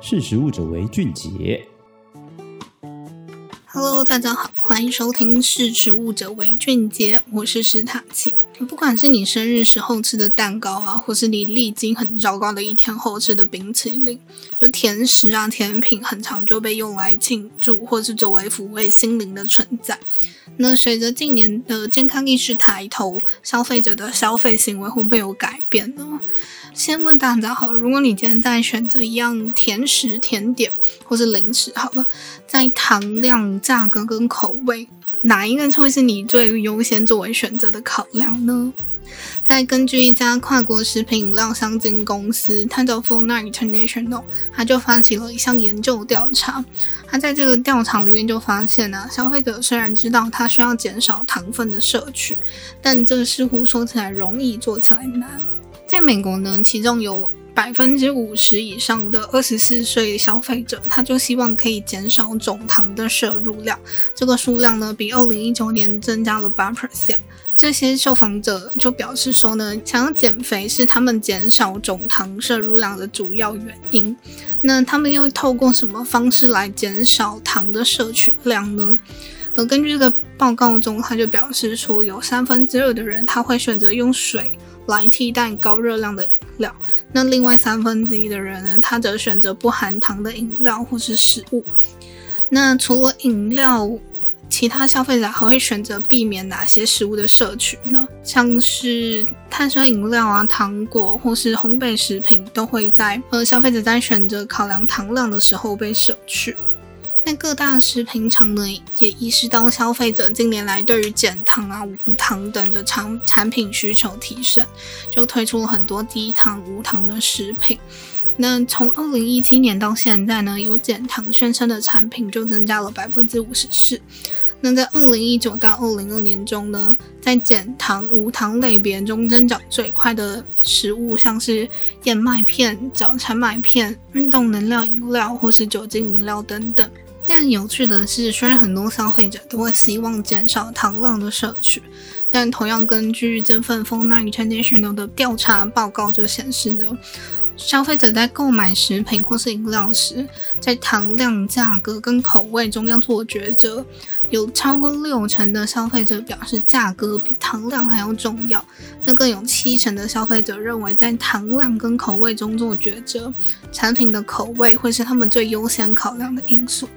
识食物者为俊杰。Hello，大家好，欢迎收听《识食物者为俊杰》，我是史塔奇。不管是你生日时候吃的蛋糕啊，或是你历经很糟糕的一天后吃的冰淇淋，就甜食啊、甜品，很常就被用来庆祝，或是作为抚慰心灵的存在。那随着近年的健康意识抬头，消费者的消费行为会不会有改变呢？先问大家好了，如果你今天在选择一样甜食、甜点或是零食，好了，在糖量、价格跟口味，哪一个会是你最优先作为选择的考量呢？再根据一家跨国食品饮料商经公司，它叫 Foodnight International，它就发起了一项研究调查。他在这个调查里面就发现呢、消费者虽然知道它需要减少糖分的摄取，但这似乎说起来容易，做起来难。在美国呢，其中有百分之五十以上的二十四岁消费者，他就希望可以减少总糖的摄入量。这个数量呢，比二零一九年增加了八 percent。这些受访者就表示说呢，想要减肥是他们减少总糖摄入量的主要原因。那他们又透过什么方式来减少糖的摄取量呢？而根据这个报告中，他就表示说，有三分之二的人他会选择用水。来替代高热量的饮料，那另外三分之一的人呢，他则选择不含糖的饮料或是食物。那除了饮料，其他消费者还会选择避免哪些食物的摄取呢？像是碳酸饮料啊、糖果或是烘焙食品，都会在呃消费者在选择考量糖量的时候被舍去。那各大食品厂呢，也意识到消费者近年来对于减糖啊、无糖等的产产品需求提升，就推出了很多低糖、无糖的食品。那从二零一七年到现在呢，有减糖宣称的产品就增加了百分之五十四。那在二零一九到二零二年中呢，在减糖、无糖类别中增长最快的食物，像是燕麦片、早餐麦片、运动能量饮料或是酒精饮料等等。但有趣的是，虽然很多消费者都会希望减少糖量的摄取，但同样根据这份 Foodnight International 的调查报告就显示呢。消费者在购买食品或是饮料时，在糖量、价格跟口味中要做抉择。有超过六成的消费者表示价格比糖量还要重要。那更有七成的消费者认为，在糖量跟口味中做抉择，产品的口味会是他们最优先考量的因素。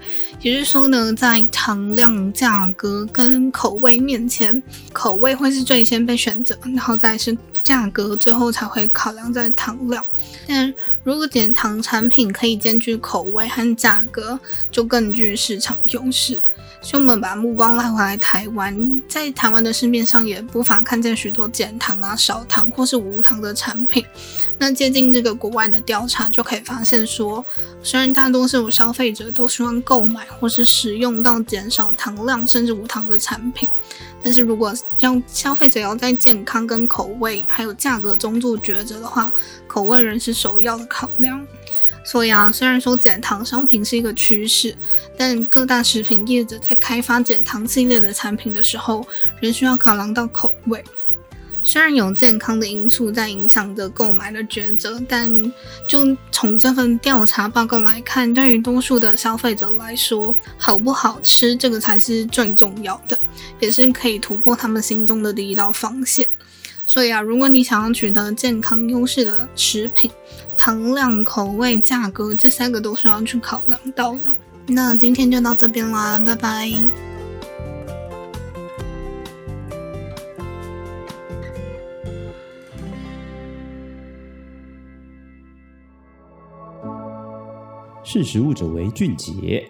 也就是说呢，在糖量、价格跟口味面前，口味会是最先被选择，然后再是。价格最后才会考量在糖料，但如果减糖产品可以兼具口味和价格，就更具市场优势。所以我们把目光拉回来台湾，在台湾的市面上也不乏看见许多减糖啊、少糖或是无糖的产品。那接近这个国外的调查，就可以发现说，虽然大多数消费者都希望购买或是使用到减少糖量甚至无糖的产品，但是如果要消费者要在健康跟口味还有价格中做抉择的话，口味仍是首要的考量。所以啊，虽然说减糖商品是一个趋势，但各大食品业者在开发减糖系列的产品的时候，仍需要考量到口味。虽然有健康的因素在影响着购买的抉择，但就从这份调查报告来看，对于多数的消费者来说，好不好吃这个才是最重要的，也是可以突破他们心中的第一道防线。所以啊，如果你想要取得健康优势的食品，糖量、口味、价格这三个都是要去考量到的。那今天就到这边啦，拜拜。识食物者为俊杰。